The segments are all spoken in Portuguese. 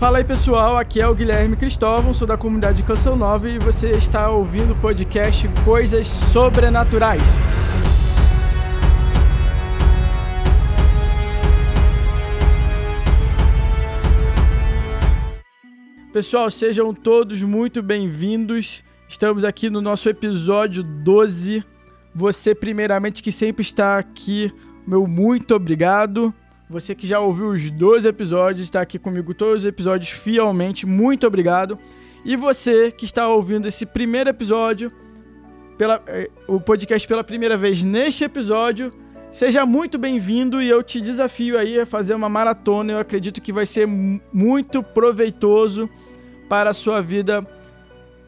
Fala aí pessoal, aqui é o Guilherme Cristóvão, sou da comunidade Canção Nova e você está ouvindo o podcast Coisas Sobrenaturais. Pessoal, sejam todos muito bem-vindos. Estamos aqui no nosso episódio 12. Você, primeiramente, que sempre está aqui, meu muito obrigado. Você que já ouviu os 12 episódios, está aqui comigo todos os episódios fielmente, muito obrigado. E você que está ouvindo esse primeiro episódio, pela, eh, o podcast pela primeira vez neste episódio, seja muito bem-vindo e eu te desafio aí a fazer uma maratona. Eu acredito que vai ser muito proveitoso para a sua vida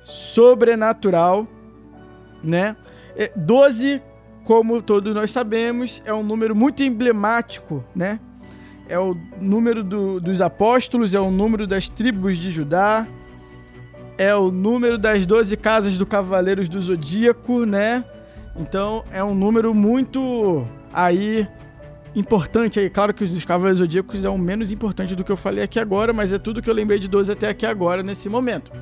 sobrenatural, né? 12, como todos nós sabemos, é um número muito emblemático, né? É o número do, dos apóstolos, é o número das tribos de Judá, é o número das 12 casas do Cavaleiros do Zodíaco, né? Então é um número muito aí importante aí. Claro que os Cavaleiros Zodíacos é o menos importante do que eu falei aqui agora, mas é tudo que eu lembrei de 12 até aqui agora, nesse momento.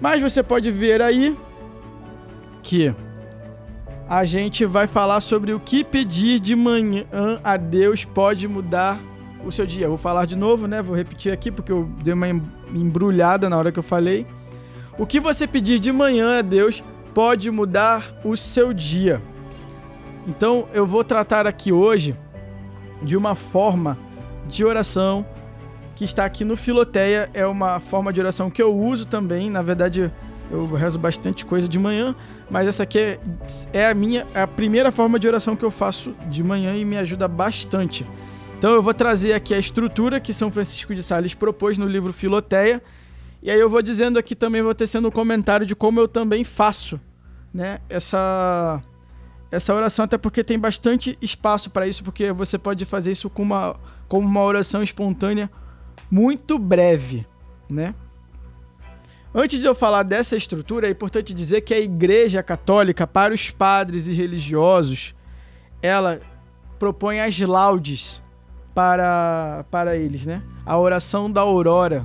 Mas você pode ver aí que a gente vai falar sobre o que pedir de manhã a Deus pode mudar o seu dia. vou falar de novo, né? Vou repetir aqui porque eu dei uma embrulhada na hora que eu falei. O que você pedir de manhã a Deus pode mudar o seu dia. Então eu vou tratar aqui hoje de uma forma de oração que está aqui no Filoteia. É uma forma de oração que eu uso também. Na verdade, eu rezo bastante coisa de manhã, mas essa aqui é, é a minha é a primeira forma de oração que eu faço de manhã e me ajuda bastante. Então eu vou trazer aqui a estrutura que São Francisco de Sales propôs no livro Filoteia. E aí eu vou dizendo aqui também, vou tecendo um comentário de como eu também faço, né? Essa essa oração, até porque tem bastante espaço para isso, porque você pode fazer isso com uma, como uma oração espontânea muito breve, né? Antes de eu falar dessa estrutura, é importante dizer que a Igreja Católica, para os padres e religiosos, ela propõe as laudes para, para eles, né? A oração da aurora,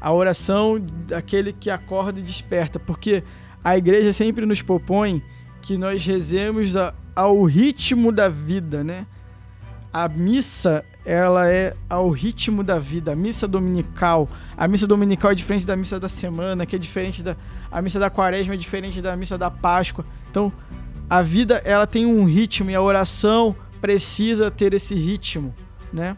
a oração daquele que acorda e desperta, porque a Igreja sempre nos propõe que nós rezemos ao ritmo da vida, né? A missa, ela é ao ritmo da vida. A missa dominical, a missa dominical é diferente da missa da semana, que é diferente da a missa da quaresma é diferente da missa da Páscoa. Então, a vida ela tem um ritmo e a oração precisa ter esse ritmo, né?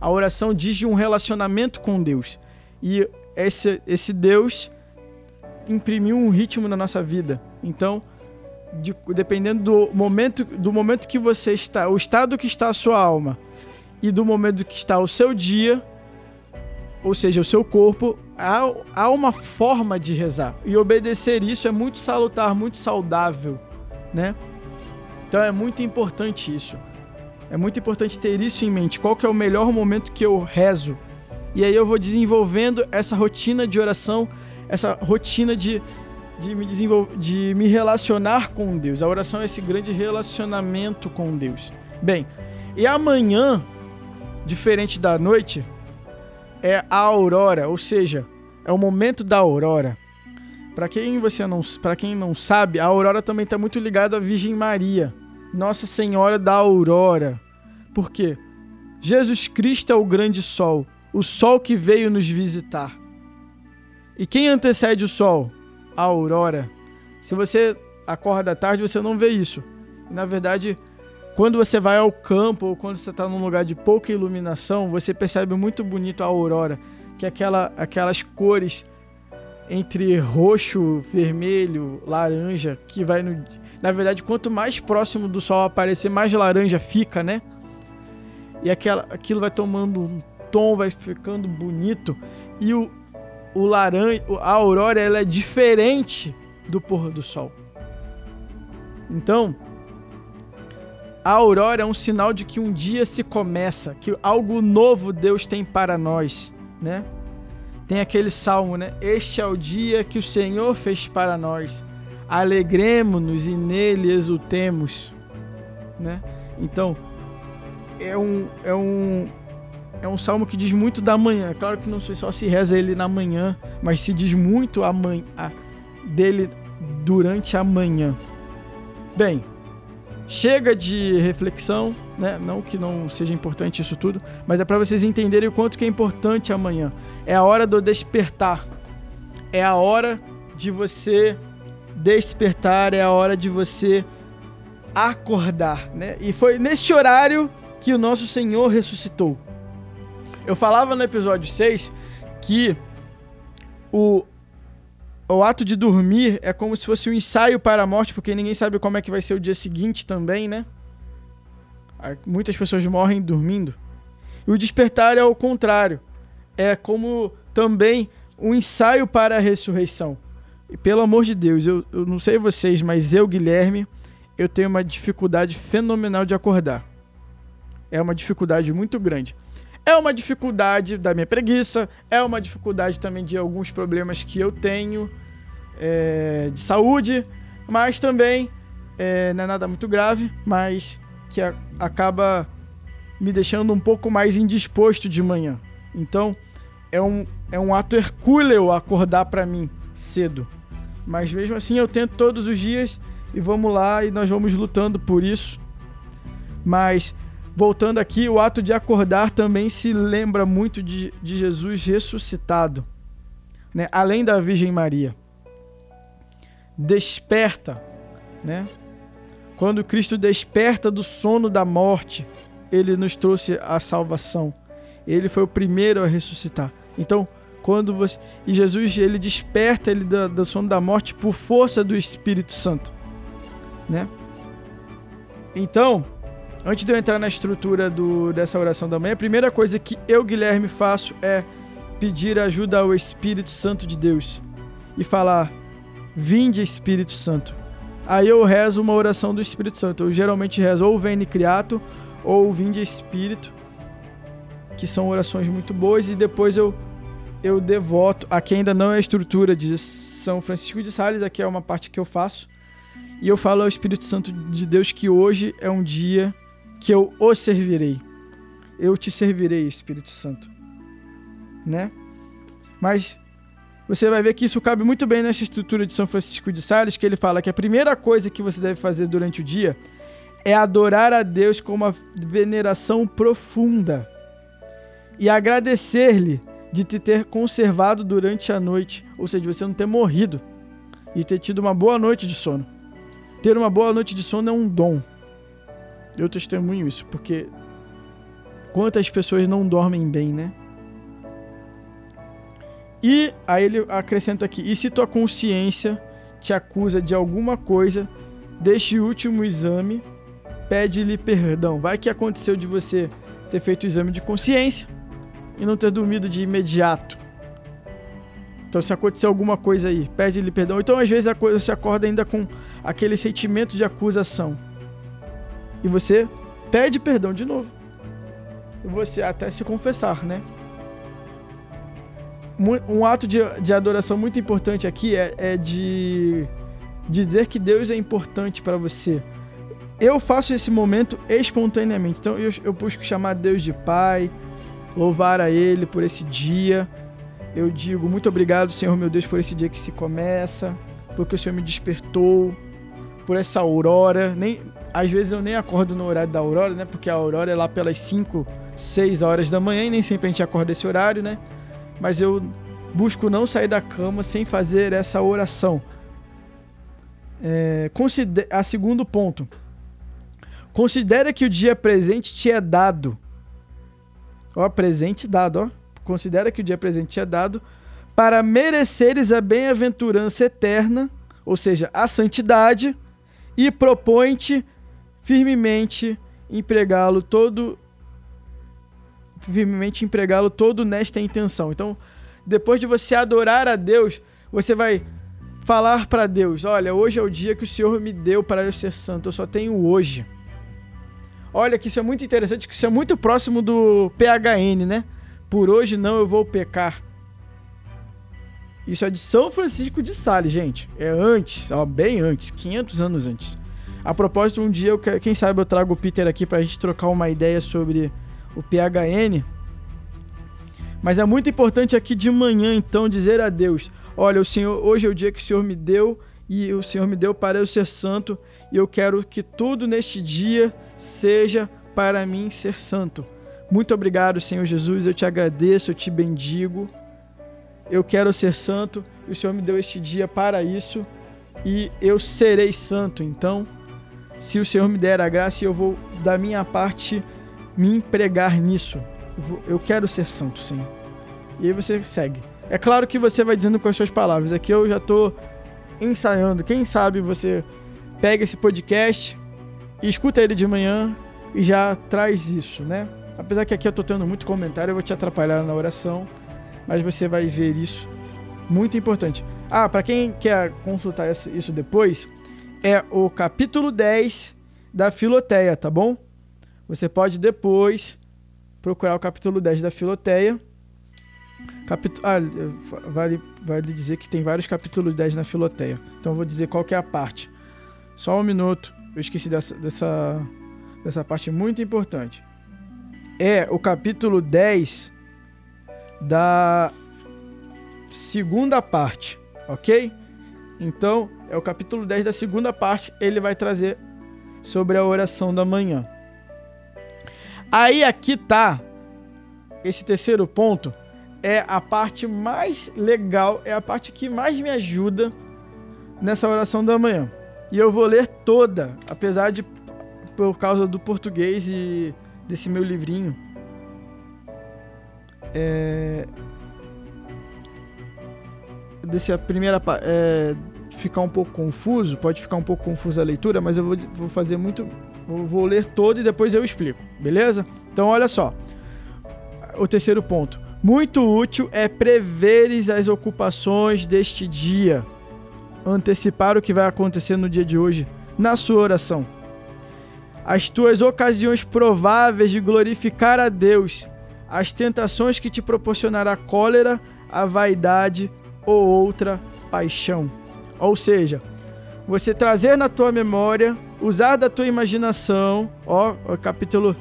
A oração diz de um relacionamento com Deus. E esse, esse Deus imprimiu um ritmo na nossa vida. Então, de, dependendo do momento, do momento que você está, o estado que está a sua alma e do momento que está o seu dia, ou seja, o seu corpo, há, há uma forma de rezar. E obedecer isso é muito salutar, muito saudável, né? Então é muito importante isso. É muito importante ter isso em mente. Qual que é o melhor momento que eu rezo? E aí eu vou desenvolvendo essa rotina de oração, essa rotina de de me desenvolver, de me relacionar com Deus. A oração é esse grande relacionamento com Deus. Bem, e amanhã, diferente da noite, é a aurora, ou seja, é o momento da aurora. Para quem você não, para quem não sabe, a aurora também está muito ligada à Virgem Maria, Nossa Senhora da Aurora. Por quê? Jesus Cristo é o grande sol, o sol que veio nos visitar. E quem antecede o sol? a aurora. Se você acorda à tarde, você não vê isso. Na verdade, quando você vai ao campo ou quando você está num lugar de pouca iluminação, você percebe muito bonito a aurora, que é aquela, aquelas cores entre roxo, vermelho, laranja, que vai no. Na verdade, quanto mais próximo do sol aparecer, mais laranja fica, né? E aquela, aquilo vai tomando um tom, vai ficando bonito. E o, o laranja, a aurora ela é diferente do pôr do sol. Então, a aurora é um sinal de que um dia se começa, que algo novo Deus tem para nós, né? Tem aquele salmo, né? Este é o dia que o Senhor fez para nós. Alegremos-nos e nele exultemos, né? Então, é um é um é um salmo que diz muito da manhã. Claro que não só se reza ele na manhã, mas se diz muito a manhã, a, dele durante a manhã. Bem, chega de reflexão, né? Não que não seja importante isso tudo, mas é para vocês entenderem o quanto que é importante amanhã. É a hora do despertar. É a hora de você despertar, é a hora de você acordar, né? E foi neste horário que o nosso Senhor ressuscitou. Eu falava no episódio 6 que o, o ato de dormir é como se fosse um ensaio para a morte, porque ninguém sabe como é que vai ser o dia seguinte também, né? Muitas pessoas morrem dormindo. E o despertar é o contrário. É como também um ensaio para a ressurreição. E pelo amor de Deus, eu, eu não sei vocês, mas eu, Guilherme, eu tenho uma dificuldade fenomenal de acordar. É uma dificuldade muito grande. É uma dificuldade da minha preguiça, é uma dificuldade também de alguns problemas que eu tenho é, de saúde, mas também é, não é nada muito grave, mas que a, acaba me deixando um pouco mais indisposto de manhã. Então, é um, é um ato hercúleo acordar para mim cedo. Mas mesmo assim eu tento todos os dias e vamos lá e nós vamos lutando por isso. Mas voltando aqui, o ato de acordar também se lembra muito de, de Jesus ressuscitado, né? além da Virgem Maria. Desperta, né? Quando Cristo desperta do sono da morte, ele nos trouxe a salvação. Ele foi o primeiro a ressuscitar. Então, quando você e Jesus ele desperta ele do, do sono da morte por força do Espírito Santo, né? Então, Antes de eu entrar na estrutura do, dessa oração da manhã, a primeira coisa que eu, Guilherme, faço é pedir ajuda ao Espírito Santo de Deus e falar: Vinde, Espírito Santo. Aí eu rezo uma oração do Espírito Santo. Eu geralmente rezo ou Veni Criato ou Vinde Espírito, que são orações muito boas, e depois eu, eu devoto. Aqui ainda não é a estrutura de São Francisco de Sales, aqui é uma parte que eu faço. E eu falo ao Espírito Santo de Deus que hoje é um dia que eu o servirei. Eu te servirei, Espírito Santo. Né? Mas você vai ver que isso cabe muito bem nessa estrutura de São Francisco de Sales, que ele fala que a primeira coisa que você deve fazer durante o dia é adorar a Deus com uma veneração profunda e agradecer-lhe de te ter conservado durante a noite, ou seja, de você não ter morrido e ter tido uma boa noite de sono. Ter uma boa noite de sono é um dom. Eu testemunho isso, porque quantas pessoas não dormem bem, né? E aí ele acrescenta aqui: e se tua consciência te acusa de alguma coisa, deste último exame, pede-lhe perdão. Vai que aconteceu de você ter feito o exame de consciência e não ter dormido de imediato. Então, se acontecer alguma coisa aí, pede-lhe perdão. Então, às vezes, a coisa se acorda ainda com aquele sentimento de acusação e você pede perdão de novo. E você até se confessar, né? Um ato de, de adoração muito importante aqui é, é de, dizer que Deus é importante para você. Eu faço esse momento espontaneamente. Então eu, eu busco chamar Deus de Pai, louvar a Ele por esse dia. Eu digo muito obrigado, Senhor meu Deus, por esse dia que se começa, porque o Senhor me despertou, por essa aurora. Nem, às vezes eu nem acordo no horário da aurora, né? Porque a aurora é lá pelas 5, 6 horas da manhã e nem sempre a gente acorda esse horário, né? Mas eu busco não sair da cama sem fazer essa oração. É, considera, a segundo ponto. Considera que o dia presente te é dado. Ó, presente dado, ó. Considera que o dia presente te é dado para mereceres a bem-aventurança eterna, ou seja, a santidade, e propõe-te firmemente empregá-lo todo firmemente empregá-lo todo nesta intenção. Então, depois de você adorar a Deus, você vai falar para Deus: Olha, hoje é o dia que o Senhor me deu para eu ser santo, eu só tenho hoje. Olha que isso é muito interessante, que isso é muito próximo do PHN, né? Por hoje não eu vou pecar. Isso é de São Francisco de Sales, gente. É antes, ó, bem antes, 500 anos antes. A propósito, um dia, eu, quem sabe eu trago o Peter aqui pra gente trocar uma ideia sobre o PHN, Mas é muito importante aqui de manhã, então, dizer a Deus: Olha, o Senhor, hoje é o dia que o Senhor me deu e o Senhor me deu para eu ser santo, e eu quero que tudo neste dia seja para mim ser santo. Muito obrigado, Senhor Jesus. Eu te agradeço, eu te bendigo. Eu quero ser santo e o Senhor me deu este dia para isso e eu serei santo. Então, se o Senhor me der a graça, eu vou, da minha parte, me empregar nisso. Eu quero ser santo, Senhor. E aí você segue. É claro que você vai dizendo com as suas palavras. Aqui eu já estou ensaiando. Quem sabe você pega esse podcast, escuta ele de manhã e já traz isso, né? Apesar que aqui eu tô tendo muito comentário, eu vou te atrapalhar na oração, mas você vai ver isso. Muito importante. Ah, para quem quer consultar isso depois, é o capítulo 10 da Filoteia, tá bom? Você pode depois procurar o capítulo 10 da Filoteia. Capítulo, ah, vale, vale dizer que tem vários capítulos 10 na Filoteia. Então eu vou dizer qual que é a parte. Só um minuto. Eu esqueci dessa, dessa, dessa parte muito importante. É o capítulo 10 da segunda parte, ok? Então, é o capítulo 10 da segunda parte, ele vai trazer sobre a oração da manhã. Aí aqui tá esse terceiro ponto é a parte mais legal, é a parte que mais me ajuda nessa oração da manhã. E eu vou ler toda, apesar de por causa do português e desse meu livrinho. É, a primeira é, ficar um pouco confuso, pode ficar um pouco confusa a leitura, mas eu vou, vou fazer muito, eu vou ler todo e depois eu explico, beleza? Então olha só, o terceiro ponto, muito útil é preveres as ocupações deste dia antecipar o que vai acontecer no dia de hoje na sua oração. As tuas ocasiões prováveis de glorificar a Deus, as tentações que te proporcionará cólera, a vaidade ou outra paixão. Ou seja, você trazer na tua memória, usar da tua imaginação, ó, o capítulo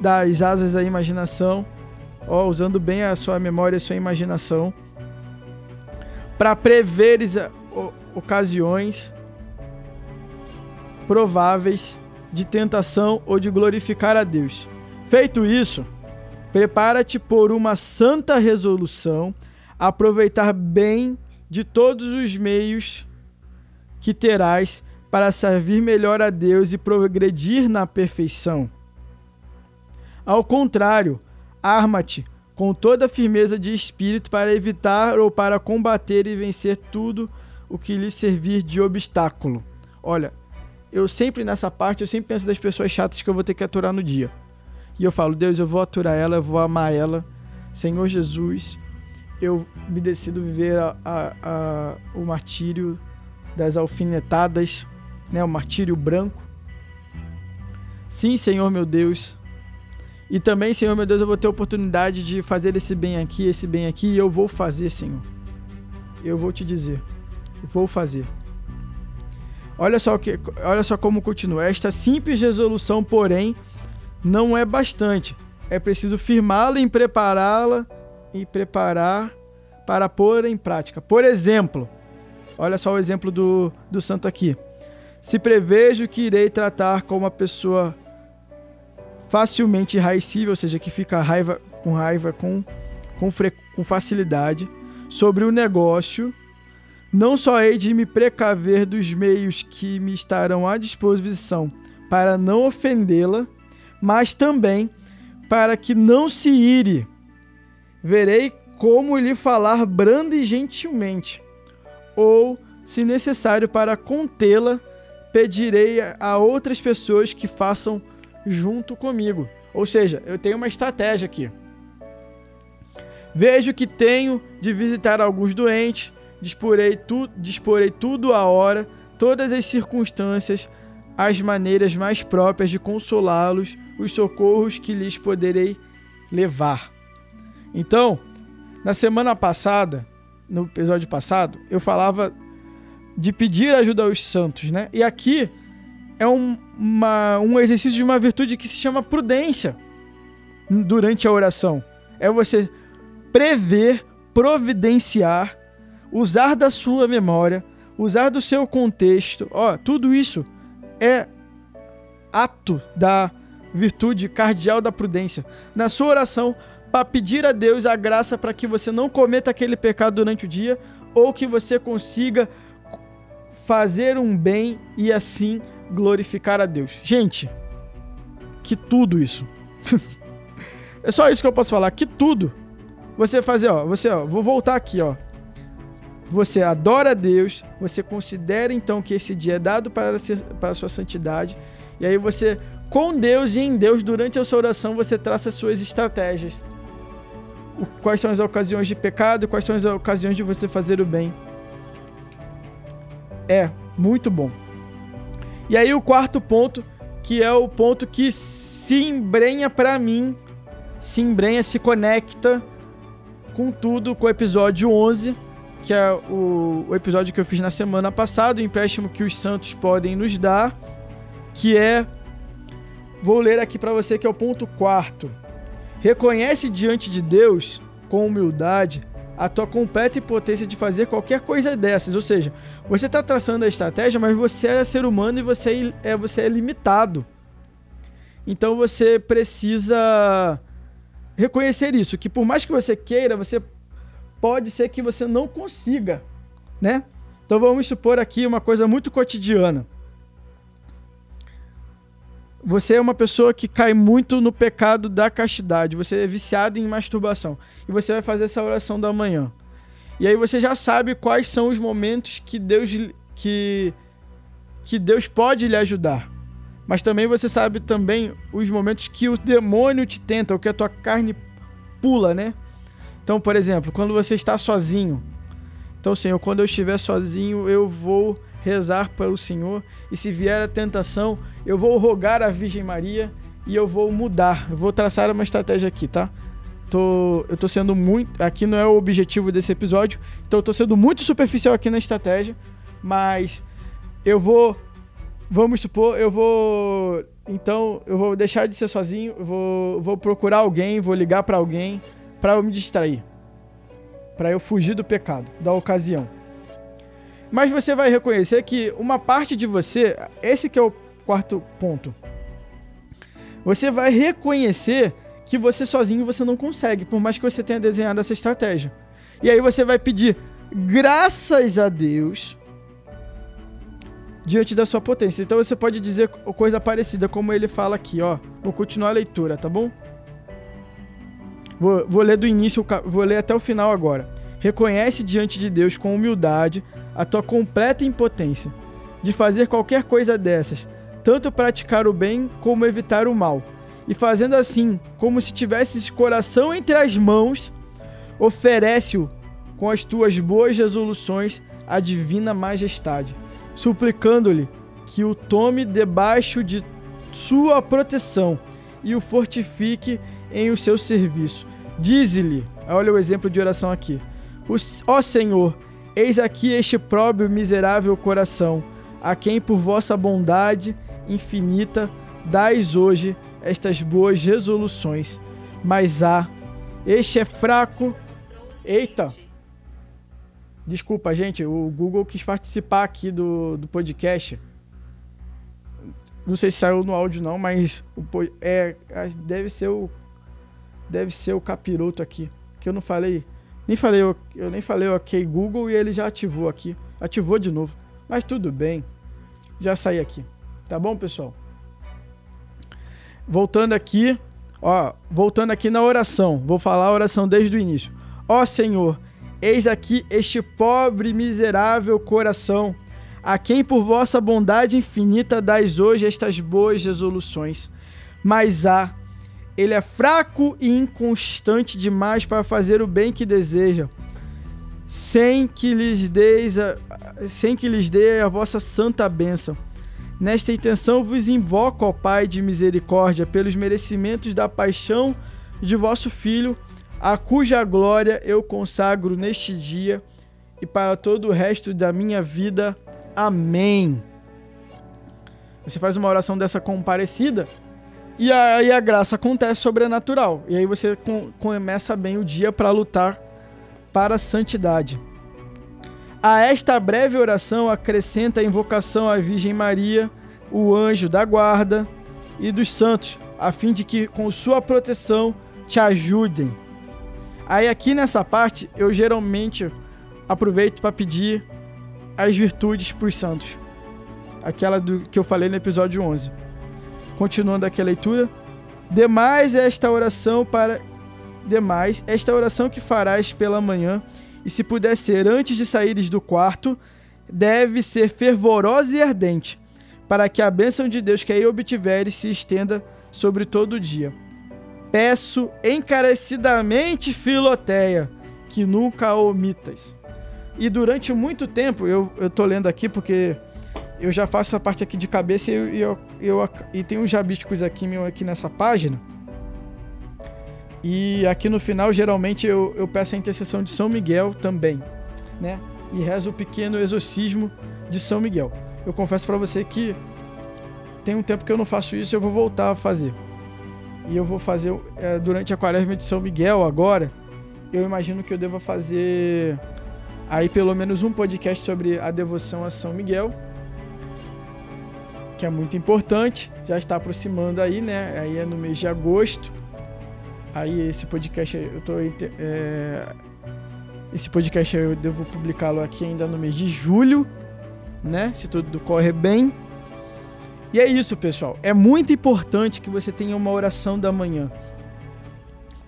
das asas da imaginação, ó, usando bem a sua memória e a sua imaginação, para preveres ocasiões prováveis de tentação ou de glorificar a Deus. Feito isso, prepara-te por uma santa resolução, aproveitar bem de todos os meios que terás para servir melhor a Deus e progredir na perfeição. Ao contrário, arma-te com toda a firmeza de espírito para evitar ou para combater e vencer tudo o que lhe servir de obstáculo. Olha, eu sempre nessa parte, eu sempre penso das pessoas chatas que eu vou ter que aturar no dia. E eu falo, Deus, eu vou aturar ela, eu vou amar ela. Senhor Jesus, eu me decido viver a, a, a, o martírio das alfinetadas, né, o martírio branco. Sim, Senhor meu Deus. E também, Senhor meu Deus, eu vou ter a oportunidade de fazer esse bem aqui, esse bem aqui, e eu vou fazer, Senhor. Eu vou te dizer vou fazer. Olha só, que, olha só como continua. Esta simples resolução, porém, não é bastante. É preciso firmá-la e prepará-la e preparar para pôr em prática. Por exemplo, olha só o exemplo do, do santo aqui. Se prevejo que irei tratar com uma pessoa facilmente enraicível, ou seja, que fica raiva, com raiva com, com, com facilidade, sobre o negócio não só hei de me precaver dos meios que me estarão à disposição para não ofendê-la, mas também para que não se ire. Verei como lhe falar branda e gentilmente, ou, se necessário para contê-la, pedirei a outras pessoas que façam junto comigo. Ou seja, eu tenho uma estratégia aqui. Vejo que tenho de visitar alguns doentes, disporei, tu, disporei tudo a hora, todas as circunstâncias, as maneiras mais próprias de consolá-los, os socorros que lhes poderei levar. Então, na semana passada, no episódio passado, eu falava de pedir ajuda aos santos, né? E aqui é um, uma, um exercício de uma virtude que se chama prudência durante a oração. É você prever, providenciar, usar da sua memória, usar do seu contexto. Ó, tudo isso é ato da virtude cardial da prudência. Na sua oração, para pedir a Deus a graça para que você não cometa aquele pecado durante o dia ou que você consiga fazer um bem e assim glorificar a Deus. Gente, que tudo isso. é só isso que eu posso falar, que tudo. Você fazer, ó, você, ó, vou voltar aqui, ó. Você adora a Deus, você considera então que esse dia é dado para, ser, para a sua santidade, e aí você, com Deus e em Deus, durante a sua oração, você traça as suas estratégias. Quais são as ocasiões de pecado, quais são as ocasiões de você fazer o bem. É, muito bom. E aí o quarto ponto, que é o ponto que se embrenha para mim, se embrenha, se conecta com tudo, com o episódio 11, que é o, o episódio que eu fiz na semana passada, o empréstimo que os santos podem nos dar, que é vou ler aqui para você que é o ponto quarto. Reconhece diante de Deus com humildade a tua completa impotência de fazer qualquer coisa dessas, ou seja, você está traçando a estratégia, mas você é ser humano e você é, você é limitado. Então você precisa reconhecer isso, que por mais que você queira, você pode ser que você não consiga, né? Então vamos supor aqui uma coisa muito cotidiana. Você é uma pessoa que cai muito no pecado da castidade, você é viciado em masturbação e você vai fazer essa oração da manhã. E aí você já sabe quais são os momentos que Deus que que Deus pode lhe ajudar. Mas também você sabe também os momentos que o demônio te tenta, ou que a tua carne pula, né? Então, por exemplo, quando você está sozinho. Então, Senhor, quando eu estiver sozinho, eu vou rezar para o Senhor. E se vier a tentação, eu vou rogar à Virgem Maria e eu vou mudar. Eu vou traçar uma estratégia aqui, tá? tô, eu tô sendo muito. Aqui não é o objetivo desse episódio, então eu tô sendo muito superficial aqui na estratégia, mas eu vou. Vamos supor, eu vou. Então, eu vou deixar de ser sozinho, vou, vou procurar alguém, vou ligar para alguém para eu me distrair. Para eu fugir do pecado, da ocasião. Mas você vai reconhecer que uma parte de você, esse que é o quarto ponto. Você vai reconhecer que você sozinho você não consegue, por mais que você tenha desenhado essa estratégia. E aí você vai pedir graças a Deus diante da sua potência. Então você pode dizer coisa parecida, como ele fala aqui, ó. Vou continuar a leitura, tá bom? Vou, vou ler do início, vou ler até o final agora. Reconhece diante de Deus com humildade a tua completa impotência de fazer qualquer coisa dessas, tanto praticar o bem como evitar o mal e fazendo assim, como se tivesses coração entre as mãos, oferece-o com as tuas boas resoluções à divina majestade, suplicando-lhe que o tome debaixo de sua proteção e o fortifique em o seu serviço. Dize-lhe, olha o exemplo de oração aqui: Ó Senhor, eis aqui este próprio miserável coração, a quem por vossa bondade infinita dais hoje estas boas resoluções, mas há. Este é fraco. Eita! Desculpa, gente, o Google quis participar aqui do, do podcast. Não sei se saiu no áudio não, mas o, é, deve ser o deve ser o capiroto aqui, que eu não falei, nem falei, eu, nem falei OK Google e ele já ativou aqui. Ativou de novo. Mas tudo bem. Já saí aqui. Tá bom, pessoal? voltando aqui, ó, voltando aqui na oração. Vou falar a oração desde o início. Ó Senhor, eis aqui este pobre miserável coração, a quem por vossa bondade infinita dais hoje estas boas resoluções. Mas há, ele é fraco e inconstante demais para fazer o bem que deseja, sem que lhes deis a, sem que lhes dê a vossa santa bênção. Nesta intenção vos invoco, ó Pai de misericórdia, pelos merecimentos da paixão de vosso Filho, a cuja glória eu consagro neste dia e para todo o resto da minha vida. Amém. Você faz uma oração dessa comparecida E aí a graça acontece sobrenatural. E aí você com, começa bem o dia para lutar para a santidade. A esta breve oração acrescenta a invocação à Virgem Maria, o anjo da guarda e dos santos, a fim de que com sua proteção te ajudem. Aí aqui nessa parte eu geralmente aproveito para pedir as virtudes para os santos. Aquela do que eu falei no episódio 11. Continuando aqui a leitura. Demais esta oração para demais esta oração que farás pela manhã, e se puder ser antes de saíres do quarto, deve ser fervorosa e ardente, para que a bênção de Deus que aí obtiveres se estenda sobre todo o dia. Peço encarecidamente, Filoteia, que nunca omitas. E durante muito tempo, eu, eu lendo aqui porque eu já faço essa parte aqui de cabeça e, eu, eu, eu, e tem uns jabísticos aqui, meu, aqui nessa página. E aqui no final, geralmente, eu, eu peço a intercessão de São Miguel também, né? E rezo o pequeno exorcismo de São Miguel. Eu confesso para você que tem um tempo que eu não faço isso, eu vou voltar a fazer. E eu vou fazer é, durante a quaresma de São Miguel agora. Eu imagino que eu deva fazer aí pelo menos um podcast sobre a devoção a São Miguel que é muito importante. Já está aproximando aí, né? Aí é no mês de agosto. Aí esse podcast eu tô é, esse podcast eu devo publicá-lo aqui ainda no mês de julho, né? Se tudo correr bem. E é isso, pessoal. É muito importante que você tenha uma oração da manhã.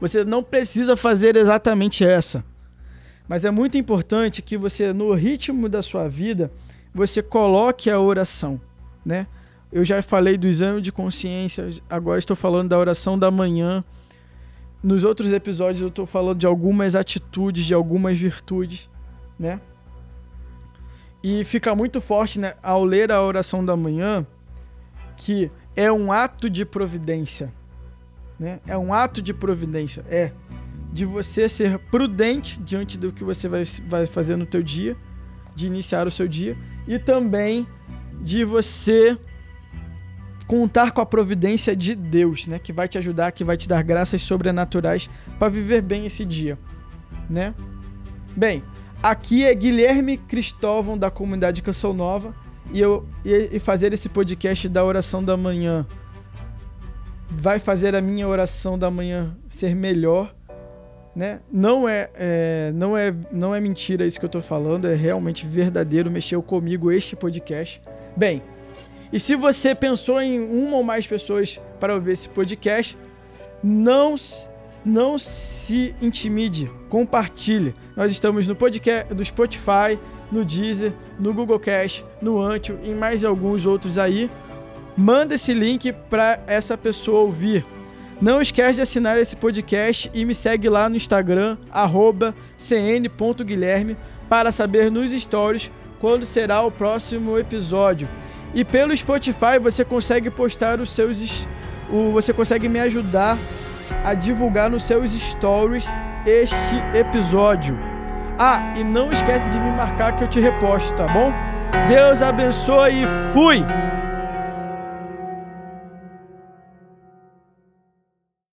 Você não precisa fazer exatamente essa. Mas é muito importante que você, no ritmo da sua vida, você coloque a oração, né? Eu já falei do exame de consciência, agora estou falando da oração da manhã. Nos outros episódios eu estou falando de algumas atitudes, de algumas virtudes, né? E fica muito forte, né, ao ler a oração da manhã, que é um ato de providência, né? É um ato de providência, é de você ser prudente diante do que você vai, vai fazer no teu dia, de iniciar o seu dia, e também de você contar com a providência de Deus, né, que vai te ajudar, que vai te dar graças sobrenaturais para viver bem esse dia, né? Bem, aqui é Guilherme Cristóvão da comunidade Canção Nova e eu e fazer esse podcast da oração da manhã vai fazer a minha oração da manhã ser melhor, né? Não é, é, não é não é mentira isso que eu tô falando, é realmente verdadeiro, mexeu comigo este podcast. Bem, e se você pensou em uma ou mais pessoas para ouvir esse podcast, não, não se intimide, compartilhe. Nós estamos no podcast do Spotify, no Deezer, no Google Cast, no Antio e mais alguns outros aí. Manda esse link para essa pessoa ouvir. Não esquece de assinar esse podcast e me segue lá no Instagram, cn.guilherme, para saber nos stories quando será o próximo episódio. E pelo Spotify você consegue postar os seus. O, você consegue me ajudar a divulgar nos seus stories este episódio. Ah, e não esquece de me marcar que eu te reposto, tá bom? Deus abençoe e fui!